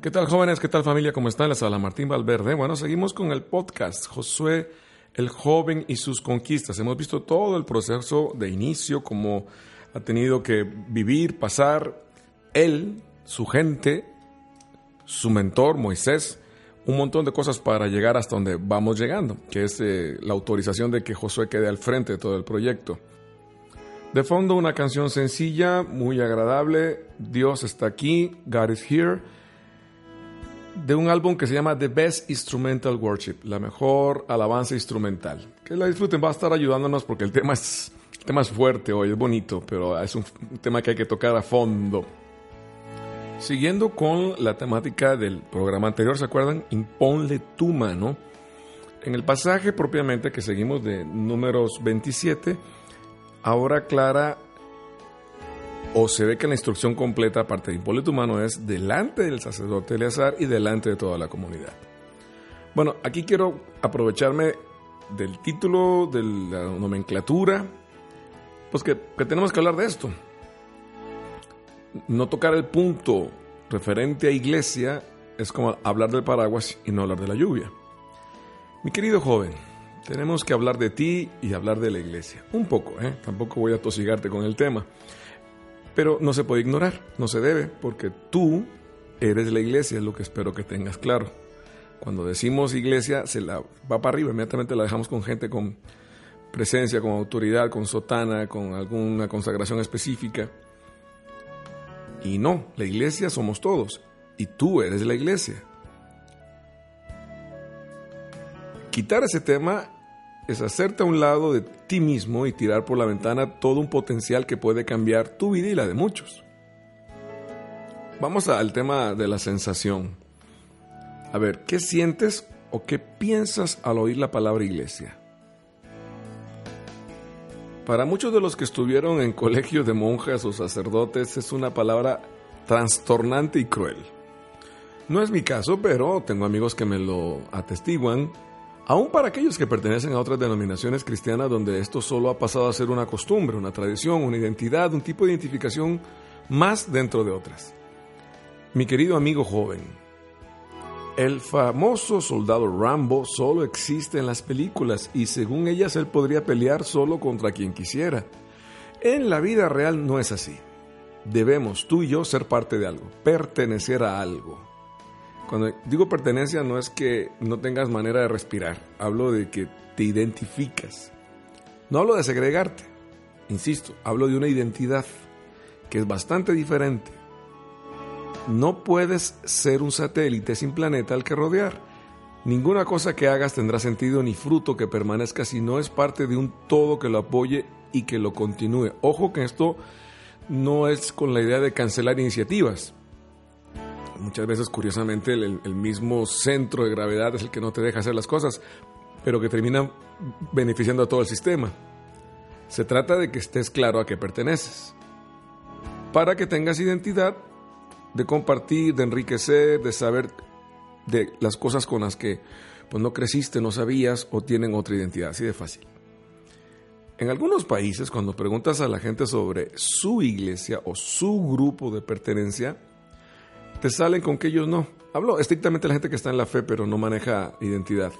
¿Qué tal jóvenes? ¿Qué tal familia? ¿Cómo están? Les habla Martín Valverde. Bueno, seguimos con el podcast Josué el joven y sus conquistas. Hemos visto todo el proceso de inicio, cómo ha tenido que vivir, pasar él, su gente, su mentor Moisés, un montón de cosas para llegar hasta donde vamos llegando, que es eh, la autorización de que Josué quede al frente de todo el proyecto. De fondo una canción sencilla, muy agradable, Dios está aquí, God is here de un álbum que se llama The Best Instrumental Worship, la mejor alabanza instrumental. Que la disfruten, va a estar ayudándonos porque el tema es, tema es fuerte hoy, es bonito, pero es un, tema que hay que tocar a fondo. Siguiendo con la temática del programa anterior, ¿se acuerdan? Imponle tu mano. En el pasaje propiamente que seguimos de números 27, ahora Clara o se ve que la instrucción completa, aparte de imponle tu mano, es delante del sacerdote Eleazar y delante de toda la comunidad. Bueno, aquí quiero aprovecharme del título, de la nomenclatura, pues que, que tenemos que hablar de esto. No tocar el punto referente a iglesia es como hablar del paraguas y no hablar de la lluvia. Mi querido joven, tenemos que hablar de ti y hablar de la iglesia. Un poco, ¿eh? Tampoco voy a tosigarte con el tema. Pero no se puede ignorar, no se debe, porque tú eres la iglesia, es lo que espero que tengas claro. Cuando decimos iglesia, se la va para arriba, inmediatamente la dejamos con gente con presencia, con autoridad, con sotana, con alguna consagración específica. Y no, la iglesia somos todos, y tú eres la iglesia. Quitar ese tema es hacerte a un lado de ti mismo y tirar por la ventana todo un potencial que puede cambiar tu vida y la de muchos. Vamos al tema de la sensación. A ver, ¿qué sientes o qué piensas al oír la palabra iglesia? Para muchos de los que estuvieron en colegios de monjas o sacerdotes es una palabra trastornante y cruel. No es mi caso, pero tengo amigos que me lo atestiguan Aún para aquellos que pertenecen a otras denominaciones cristianas donde esto solo ha pasado a ser una costumbre, una tradición, una identidad, un tipo de identificación más dentro de otras. Mi querido amigo joven, el famoso soldado Rambo solo existe en las películas y según ellas él podría pelear solo contra quien quisiera. En la vida real no es así. Debemos tú y yo ser parte de algo, pertenecer a algo. Cuando digo pertenencia no es que no tengas manera de respirar, hablo de que te identificas. No hablo de segregarte, insisto, hablo de una identidad que es bastante diferente. No puedes ser un satélite sin planeta al que rodear. Ninguna cosa que hagas tendrá sentido ni fruto que permanezca si no es parte de un todo que lo apoye y que lo continúe. Ojo que esto no es con la idea de cancelar iniciativas muchas veces curiosamente el, mismo centro de gravedad es el que no te deja hacer las cosas, pero que termina beneficiando a todo el sistema. Se trata de que estés claro a qué perteneces, para que tengas identidad de compartir, de enriquecer, de saber de las cosas con las que pues, no creciste, no sabías o tienen otra identidad, así de fácil. En algunos países, cuando preguntas a la gente sobre su iglesia o su grupo de pertenencia, te salen con que ellos no. Hablo estrictamente de la gente que está en la fe pero no maneja identidad.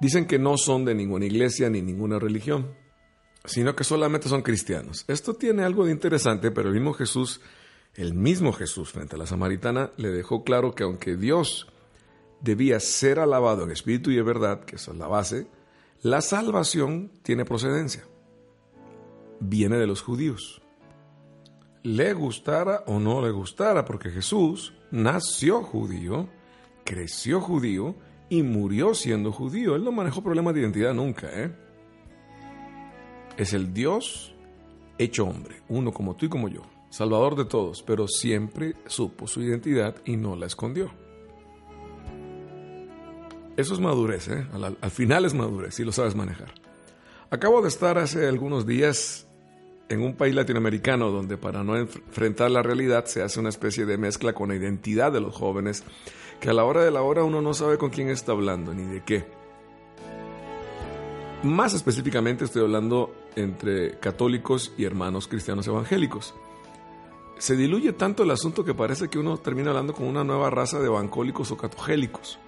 Dicen que no son de ninguna iglesia ni ninguna religión, sino que solamente son cristianos. Esto tiene algo de interesante, pero el mismo Jesús, el mismo Jesús frente a la samaritana, le dejó claro que aunque Dios debía ser alabado en espíritu y en verdad, que es la base, la salvación tiene procedencia. Viene de los judíos le gustara o no le gustara, porque Jesús nació judío, creció judío y murió siendo judío. Él no manejó problemas de identidad nunca. ¿eh? Es el Dios hecho hombre, uno como tú y como yo, salvador de todos, pero siempre supo su identidad y no la escondió. Eso es madurez, ¿eh? al, al final es madurez, si lo sabes manejar. Acabo de estar hace algunos días en un país latinoamericano donde para no enfrentar la realidad se hace una especie de mezcla con la identidad de los jóvenes, que a la hora de la hora uno no sabe con quién está hablando ni de qué. Más específicamente estoy hablando entre católicos y hermanos cristianos evangélicos. Se diluye tanto el asunto que parece que uno termina hablando con una nueva raza de evangélicos o católicos.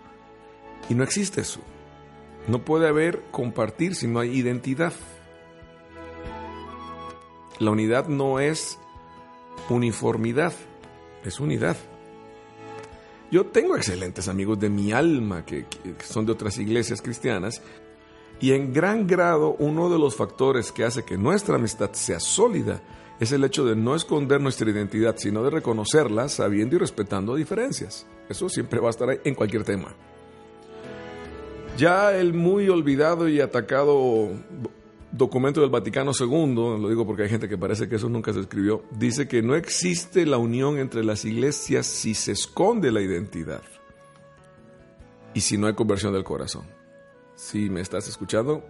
Y no existe eso. No puede haber compartir si no hay identidad. La unidad no es uniformidad, es unidad. Yo tengo excelentes amigos de mi alma que, son de otras iglesias cristianas y en gran grado uno de los factores que hace que nuestra amistad sea sólida es el hecho de no esconder nuestra identidad, sino de reconocerla sabiendo y respetando diferencias. Eso siempre va a estar ahí en cualquier tema. Ya el muy olvidado y atacado documento del Vaticano II, lo digo porque hay gente que parece que eso nunca se escribió, dice que no existe la unión entre las iglesias si se esconde la identidad y si no hay conversión del corazón. Si me estás escuchando,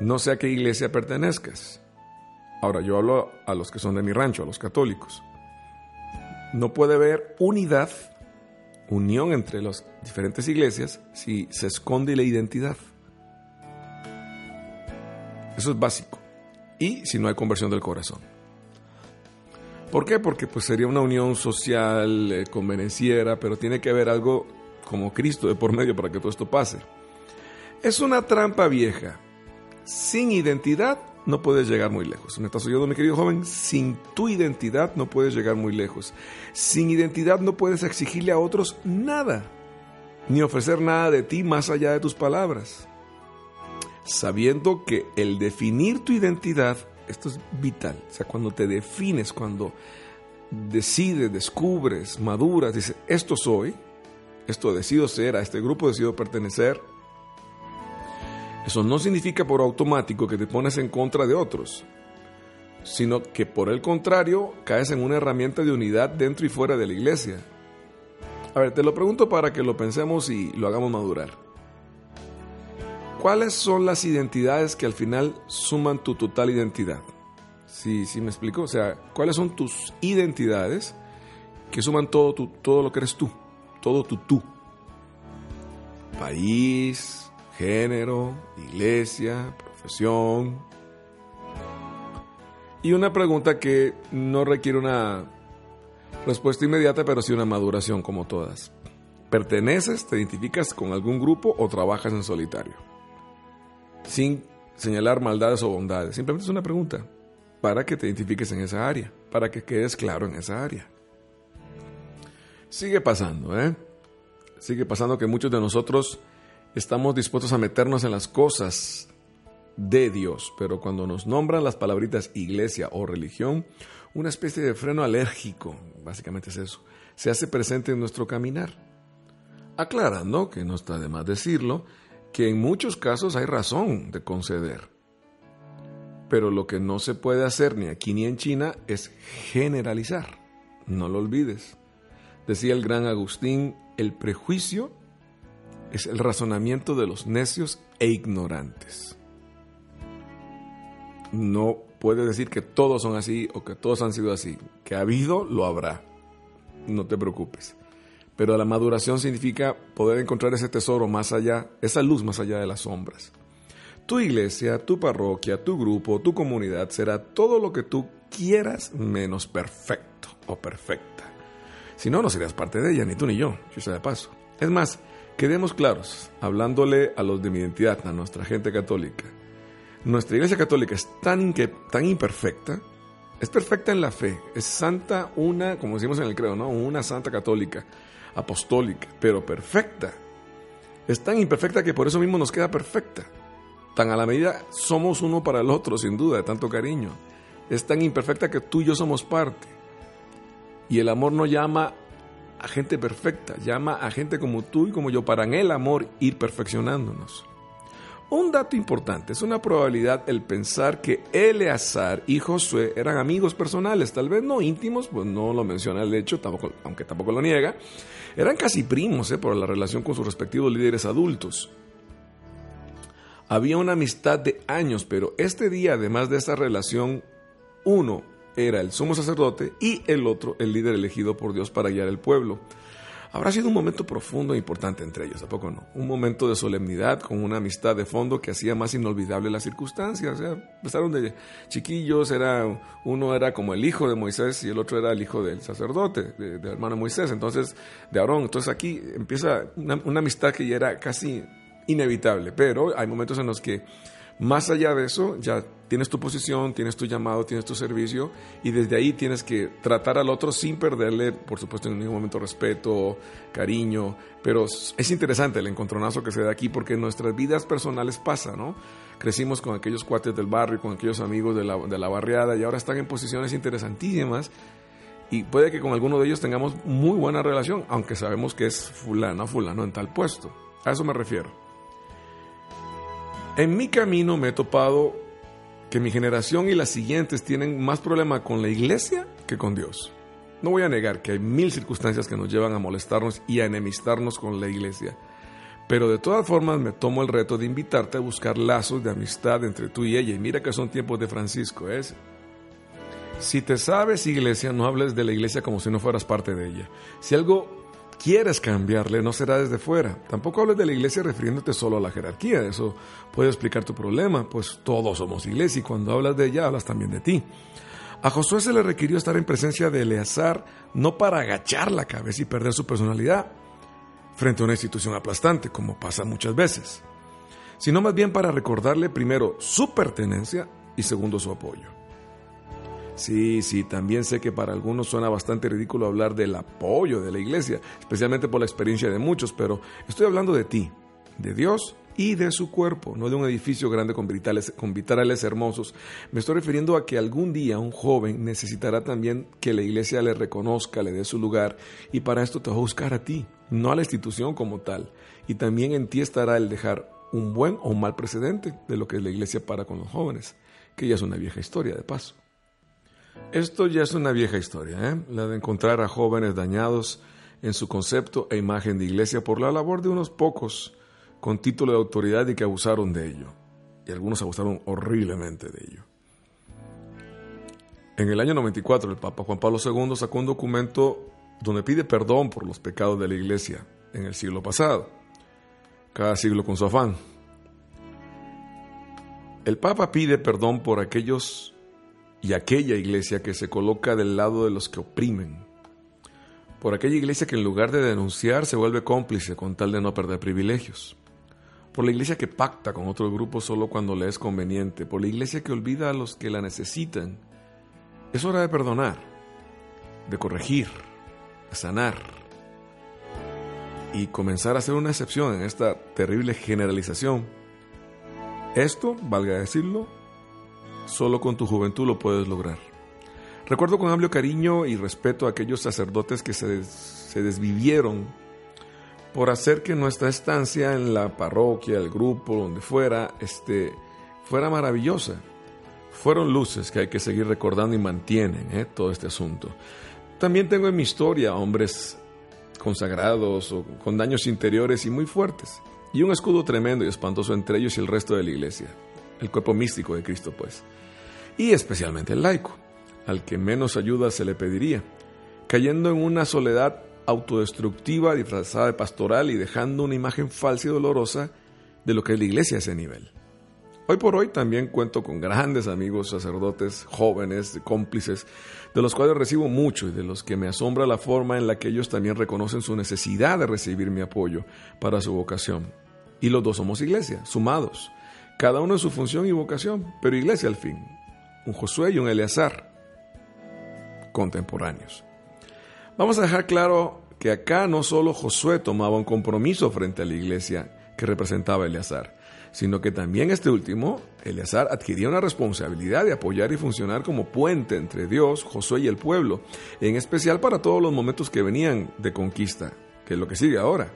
no sé a qué iglesia pertenezcas. Ahora, yo hablo a los que son de mi rancho, a los católicos. No puede haber unidad, unión entre las diferentes iglesias si se esconde la identidad. Eso es básico. Y si no hay conversión del corazón. ¿Por qué? Porque pues sería una unión social eh, convenenciera, pero tiene que haber algo como Cristo de por medio para que todo esto pase. Es una trampa vieja. Sin identidad no puedes llegar muy lejos. ¿Me estás oyendo, mi querido joven? Sin tu identidad no puedes llegar muy lejos. Sin identidad no puedes exigirle a otros nada, ni ofrecer nada de ti más allá de tus palabras sabiendo que el definir tu identidad, esto es vital, o sea, cuando te defines, cuando decides, descubres, maduras, dices, esto soy, esto decido ser, a este grupo decido pertenecer, eso no significa por automático que te pones en contra de otros, sino que por el contrario caes en una herramienta de unidad dentro y fuera de la iglesia. A ver, te lo pregunto para que lo pensemos y lo hagamos madurar. ¿Cuáles son las identidades que al final suman tu total identidad? ¿Sí, sí me explico? O sea, ¿cuáles son tus identidades que suman todo, tu, todo lo que eres tú? Todo tu tú. País, género, iglesia, profesión. Y una pregunta que no requiere una respuesta inmediata, pero sí una maduración como todas. ¿Perteneces, te identificas con algún grupo o trabajas en solitario? Sin señalar maldades o bondades. Simplemente es una pregunta para que te identifiques en esa área, para que quedes claro en esa área. Sigue pasando, ¿eh? Sigue pasando que muchos de nosotros estamos dispuestos a meternos en las cosas de Dios, pero cuando nos nombran las palabritas iglesia o religión, una especie de freno alérgico, básicamente es eso, se hace presente en nuestro caminar. Aclarando, que no está de más decirlo, que en muchos casos hay razón de conceder. Pero lo que no se puede hacer ni aquí ni en China es generalizar. No lo olvides. Decía el gran Agustín, el prejuicio es el razonamiento de los necios e ignorantes. No puede decir que todos son así o que todos han sido así. Que ha habido, lo habrá. No te preocupes. Pero la maduración significa poder encontrar ese tesoro más allá, esa luz más allá de las sombras. Tu iglesia, tu parroquia, tu grupo, tu comunidad será todo lo que tú quieras menos perfecto o perfecta. Si no, no serías parte de ella, ni tú ni yo, si sea de paso. Es más, quedemos claros, hablándole a los de mi identidad, a nuestra gente católica. Nuestra iglesia católica es tan, tan imperfecta, es perfecta en la fe, es santa una, como decimos en el credo. Una santa católica apostólica, pero perfecta. Es tan imperfecta que por eso mismo nos queda perfecta. Tan a la medida somos uno para el otro, sin duda, de tanto cariño. Es tan imperfecta que tú y yo somos parte. Y el amor no llama a gente perfecta, llama a gente como tú y como yo para en el amor ir perfeccionándonos. Un dato importante, es una probabilidad el pensar que Eleazar y Josué eran amigos personales, tal vez no íntimos, pues no lo menciona el hecho, tampoco, aunque tampoco lo niega. Eran casi primos eh, por la relación con sus respectivos líderes adultos. Había una amistad de años, pero este día, además de esta relación, uno era el sumo sacerdote y el otro el líder elegido por Dios para guiar el pueblo. Habrá sido un momento profundo e importante entre ellos, ¿a poco no? Un momento de solemnidad con una amistad de fondo que hacía más inolvidable las circunstancias. O sea, empezaron de chiquillos, era, uno era como el hijo de Moisés y el otro era el hijo del sacerdote, del hermano Moisés, entonces de Aarón. Entonces aquí empieza una amistad que ya era casi inevitable, pero hay momentos en los que más allá de eso, ya tienes tu posición, tienes tu llamado, tienes tu servicio y desde ahí tienes que tratar al otro sin perderle, por supuesto, en ningún momento respeto, cariño, pero es interesante el encontronazo que se da aquí porque nuestras vidas personales pasa, ¿no? Crecimos con aquellos cuates del barrio, con aquellos amigos de la barriada y ahora están en posiciones interesantísimas y puede que con alguno de ellos tengamos muy buena relación, aunque sabemos que es fulano, fulano en tal puesto. A eso me refiero. En mi camino me he topado que mi generación y las siguientes tienen más problema con la iglesia que con Dios. No voy a negar que hay mil circunstancias que nos llevan a molestarnos y a enemistarnos con la iglesia, pero de todas formas me tomo el reto de invitarte a buscar lazos de amistad entre tú y ella. Y mira que son tiempos de Francisco, ¿es? Si te sabes iglesia, no hables de la iglesia como si no fueras parte de ella. Si algo quieres cambiarle, no será desde fuera. Tampoco hables de la iglesia refiriéndote solo a la jerarquía, eso puede explicar tu problema, pues todos somos iglesia y cuando hablas de ella hablas también de ti. A Josué se le requirió estar en presencia de Eleazar no para agachar la cabeza y perder su personalidad frente a una institución aplastante, como pasa muchas veces, sino más bien para recordarle primero su pertenencia y segundo su apoyo. Sí, sí, también sé que para algunos suena bastante ridículo hablar del apoyo de la iglesia, especialmente por la experiencia de muchos, pero estoy hablando de ti, de Dios y de su cuerpo, no de un edificio grande con vitrales, con vitrales hermosos. Me estoy refiriendo a que algún día un joven necesitará también que la iglesia le reconozca, le dé su lugar, y para esto te va a buscar a ti, no a la institución como tal. Y también en ti estará el dejar un buen o un mal precedente de lo que la iglesia para con los jóvenes, que ya es una vieja historia de paso. Esto ya es una vieja historia, ¿eh? la de encontrar a jóvenes dañados en su concepto e imagen de iglesia por la labor de unos pocos con título de autoridad y que abusaron de ello. Y algunos abusaron horriblemente de ello. En el año 94 el Papa Juan Pablo II sacó un documento donde pide perdón por los pecados de la iglesia en el siglo pasado, cada siglo con su afán. El Papa pide perdón por aquellos y aquella iglesia que se coloca del lado de los que oprimen, por aquella iglesia que en lugar de denunciar se vuelve cómplice con tal de no perder privilegios, por la iglesia que pacta con otro grupo solo cuando le es conveniente, por la iglesia que olvida a los que la necesitan. Es hora de perdonar, de corregir, de sanar y comenzar a hacer una excepción en esta terrible generalización. Esto, valga decirlo, Solo con tu juventud lo puedes lograr. Recuerdo con amplio cariño y respeto a aquellos sacerdotes que se, se desvivieron por hacer que nuestra estancia en la parroquia, el grupo, donde fuera, este, fuera maravillosa. Fueron luces que hay que seguir recordando y mantienen ¿eh? todo este asunto. También tengo en mi historia hombres consagrados o con daños interiores y muy fuertes, y un escudo tremendo y espantoso entre ellos y el resto de la iglesia el cuerpo místico de Cristo, pues, y especialmente el laico, al que menos ayuda se le pediría, cayendo en una soledad autodestructiva disfrazada de pastoral y dejando una imagen falsa y dolorosa de lo que es la iglesia a ese nivel. Hoy por hoy también cuento con grandes amigos sacerdotes, jóvenes, cómplices, de los cuales recibo mucho y de los que me asombra la forma en la que ellos también reconocen su necesidad de recibir mi apoyo para su vocación. Y los dos somos iglesia, sumados, cada uno en su función y vocación, pero iglesia al fin. Un Josué y un Eleazar, contemporáneos. Vamos a dejar claro que acá no solo Josué tomaba un compromiso frente a la iglesia que representaba Eleazar, sino que también este último, Eleazar, adquiría una responsabilidad de apoyar y funcionar como puente entre Dios, Josué y el pueblo, en especial para todos los momentos que venían de conquista, que es lo que sigue ahora.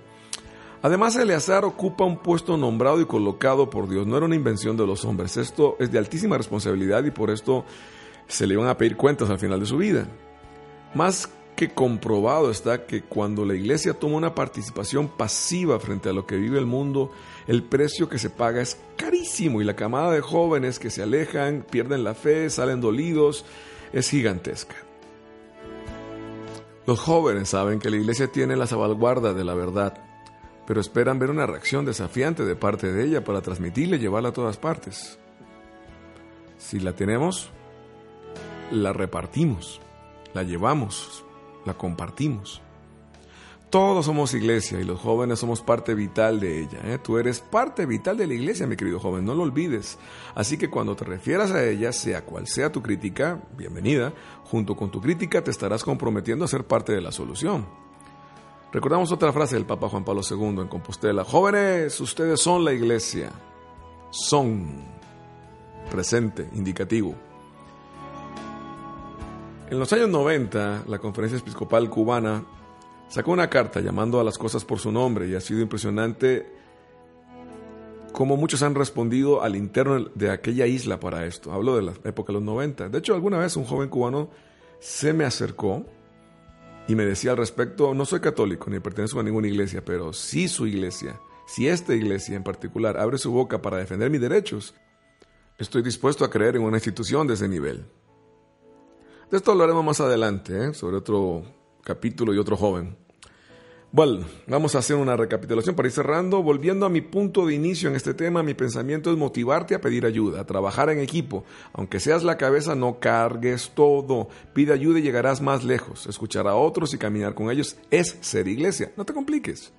Además, Eleazar ocupa un puesto nombrado y colocado por Dios. No era una invención de los hombres. Esto es de altísima responsabilidad y por esto se le iban a pedir cuentas al final de su vida. Más que comprobado está que cuando la iglesia toma una participación pasiva frente a lo que vive el mundo, el precio que se paga es carísimo y la camada de jóvenes que se alejan, pierden la fe, salen dolidos, es gigantesca. Los jóvenes saben que la iglesia tiene la salvaguarda de la verdad, pero esperan ver una reacción desafiante de parte de ella para transmitirla y llevarla a todas partes. Si la tenemos, la repartimos, la llevamos, la compartimos. Todos somos iglesia y los jóvenes somos parte vital de ella. ¿eh? Tú eres parte vital de la iglesia, mi querido joven, no lo olvides. Así que cuando te refieras a ella, sea cual sea tu crítica, bienvenida, junto con tu crítica te estarás comprometiendo a ser parte de la solución. Recordamos otra frase del Papa Juan Pablo II en Compostela. Jóvenes, ustedes son la iglesia. Son. Presente, indicativo. En los años 90, la Conferencia Episcopal Cubana sacó una carta llamando a las cosas por su nombre y ha sido impresionante cómo muchos han respondido al interno de aquella isla para esto. Hablo de la época de los 90. De hecho, alguna vez un joven cubano se me acercó y me decía al respecto, no soy católico ni pertenezco a ninguna iglesia, pero si su iglesia, si esta iglesia en particular abre su boca para defender mis derechos, estoy dispuesto a creer en una institución de ese nivel. De esto hablaremos más adelante, ¿eh? sobre otro capítulo y otro joven. Bueno, vamos a hacer una recapitulación para ir cerrando. Volviendo a mi punto de inicio en este tema, mi pensamiento es motivarte a pedir ayuda, a trabajar en equipo. Aunque seas la cabeza, no cargues todo. Pide ayuda y llegarás más lejos. Escuchar a otros y caminar con ellos es ser iglesia. No te compliques.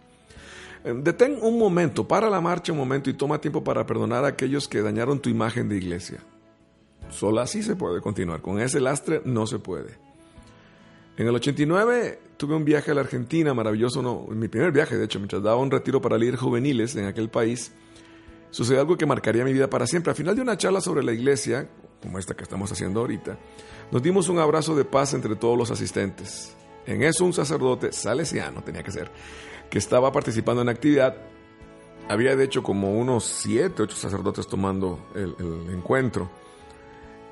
Eh, detén un momento, para la marcha un momento y toma tiempo para perdonar a aquellos que dañaron tu imagen de iglesia. Solo así se puede continuar. Con ese lastre no se puede. En el 89 tuve un viaje a la Argentina, maravilloso, no, mi primer viaje, de hecho, mientras daba un retiro para líderes juveniles en aquel país, sucedió algo que marcaría mi vida para siempre. Al final de una charla sobre la iglesia, como esta que estamos haciendo ahorita, nos dimos un abrazo de paz entre todos los asistentes. En eso un sacerdote salesiano, tenía que ser, que estaba participando en la actividad, había de hecho como unos siete, ocho sacerdotes tomando el encuentro.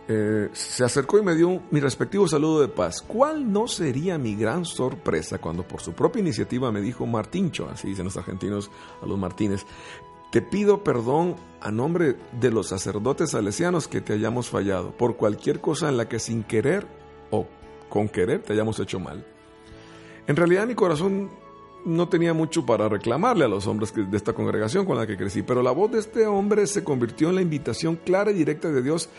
Eh, se acercó y me dio mi respectivo saludo de paz. ¿Cuál no sería mi gran sorpresa cuando por su propia iniciativa me dijo Martincho, así dicen los argentinos a los Martínez, te pido perdón a nombre de los sacerdotes salesianos que te hayamos fallado por cualquier cosa en la que sin querer o con querer te hayamos hecho mal. En realidad mi corazón no tenía mucho para reclamarle a los hombres de esta congregación con la que crecí, pero la voz de este hombre se convirtió en la invitación clara y directa de Dios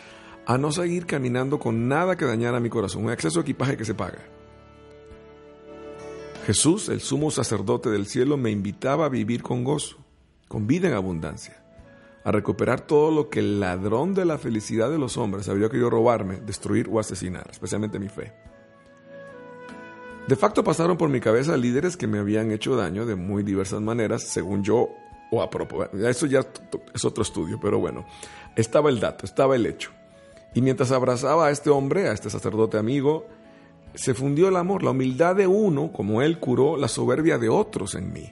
a no seguir caminando con nada que dañara mi corazón, un exceso de equipaje que se paga. Jesús, el sumo sacerdote del cielo, me invitaba a vivir con gozo, con vida en abundancia, a recuperar todo lo que el ladrón de la felicidad de los hombres había querido robarme, destruir o asesinar, especialmente mi fe. De facto pasaron por mi cabeza líderes que me habían hecho daño de muy diversas maneras, según yo o a propósito. Eso ya es otro estudio, pero bueno, estaba el dato, estaba el hecho. Y mientras abrazaba a este hombre, a este sacerdote amigo, se fundió el amor, la humildad de uno, como él curó la soberbia de otros en mí.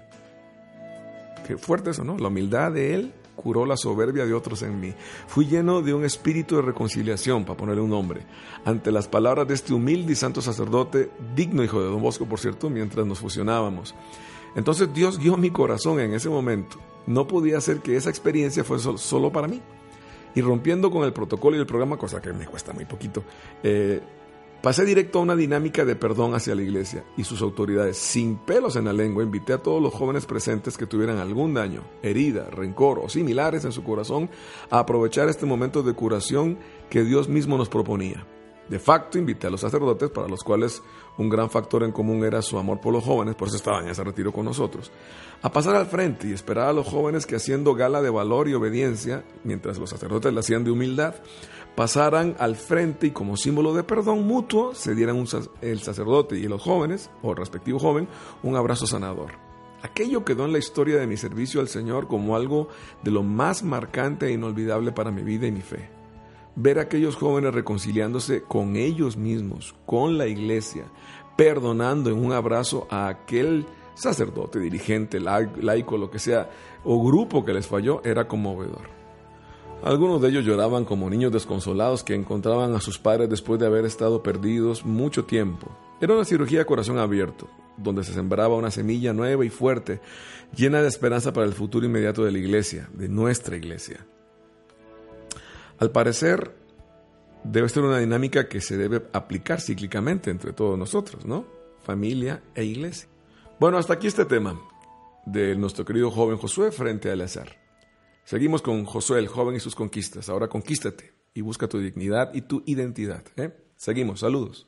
Qué fuerte eso, ¿no? La humildad de él curó la soberbia de otros en mí. Fui lleno de un espíritu de reconciliación, para ponerle un nombre, ante las palabras de este humilde y santo sacerdote, digno hijo de Don Bosco, por cierto, mientras nos fusionábamos. Entonces Dios guió mi corazón en ese momento. No podía ser que esa experiencia fuese solo para mí y rompiendo con el protocolo y el programa, cosa que me cuesta muy poquito, eh, pasé directo a una dinámica de perdón hacia la iglesia y sus autoridades. Sin pelos en la lengua, invité a todos los jóvenes presentes que tuvieran algún daño, herida, rencor o similares en su corazón a aprovechar este momento de curación que Dios mismo nos proponía. De facto, invité a los sacerdotes, para los cuales un gran factor en común era su amor por los jóvenes, por eso estaban en ese retiro con nosotros, a pasar al frente y esperar a los jóvenes que haciendo gala de valor y obediencia, mientras los sacerdotes la hacían de humildad, pasaran al frente y como símbolo de perdón mutuo se dieran el sacerdote y los jóvenes, o el respectivo joven, un abrazo sanador. Aquello quedó en la historia de mi servicio al Señor como algo de lo más marcante e inolvidable para mi vida y mi fe ver a aquellos jóvenes reconciliándose con ellos mismos, con la iglesia, perdonando en un abrazo a aquel sacerdote, dirigente, laico, lo que sea, o grupo que les falló, era conmovedor. Algunos de ellos lloraban como niños desconsolados que encontraban a sus padres después de haber estado perdidos mucho tiempo. Era una cirugía de corazón abierto, donde se sembraba una semilla nueva y fuerte, llena de esperanza para el futuro inmediato de la iglesia, de nuestra iglesia. Al parecer, debe ser una dinámica que se debe aplicar cíclicamente entre todos nosotros, ¿no? Familia e iglesia. Bueno, hasta aquí este tema de nuestro querido joven Josué frente al azar. Seguimos con Josué, el joven y sus conquistas. Ahora conquístate y busca tu dignidad y tu identidad. ¿eh? Seguimos, saludos.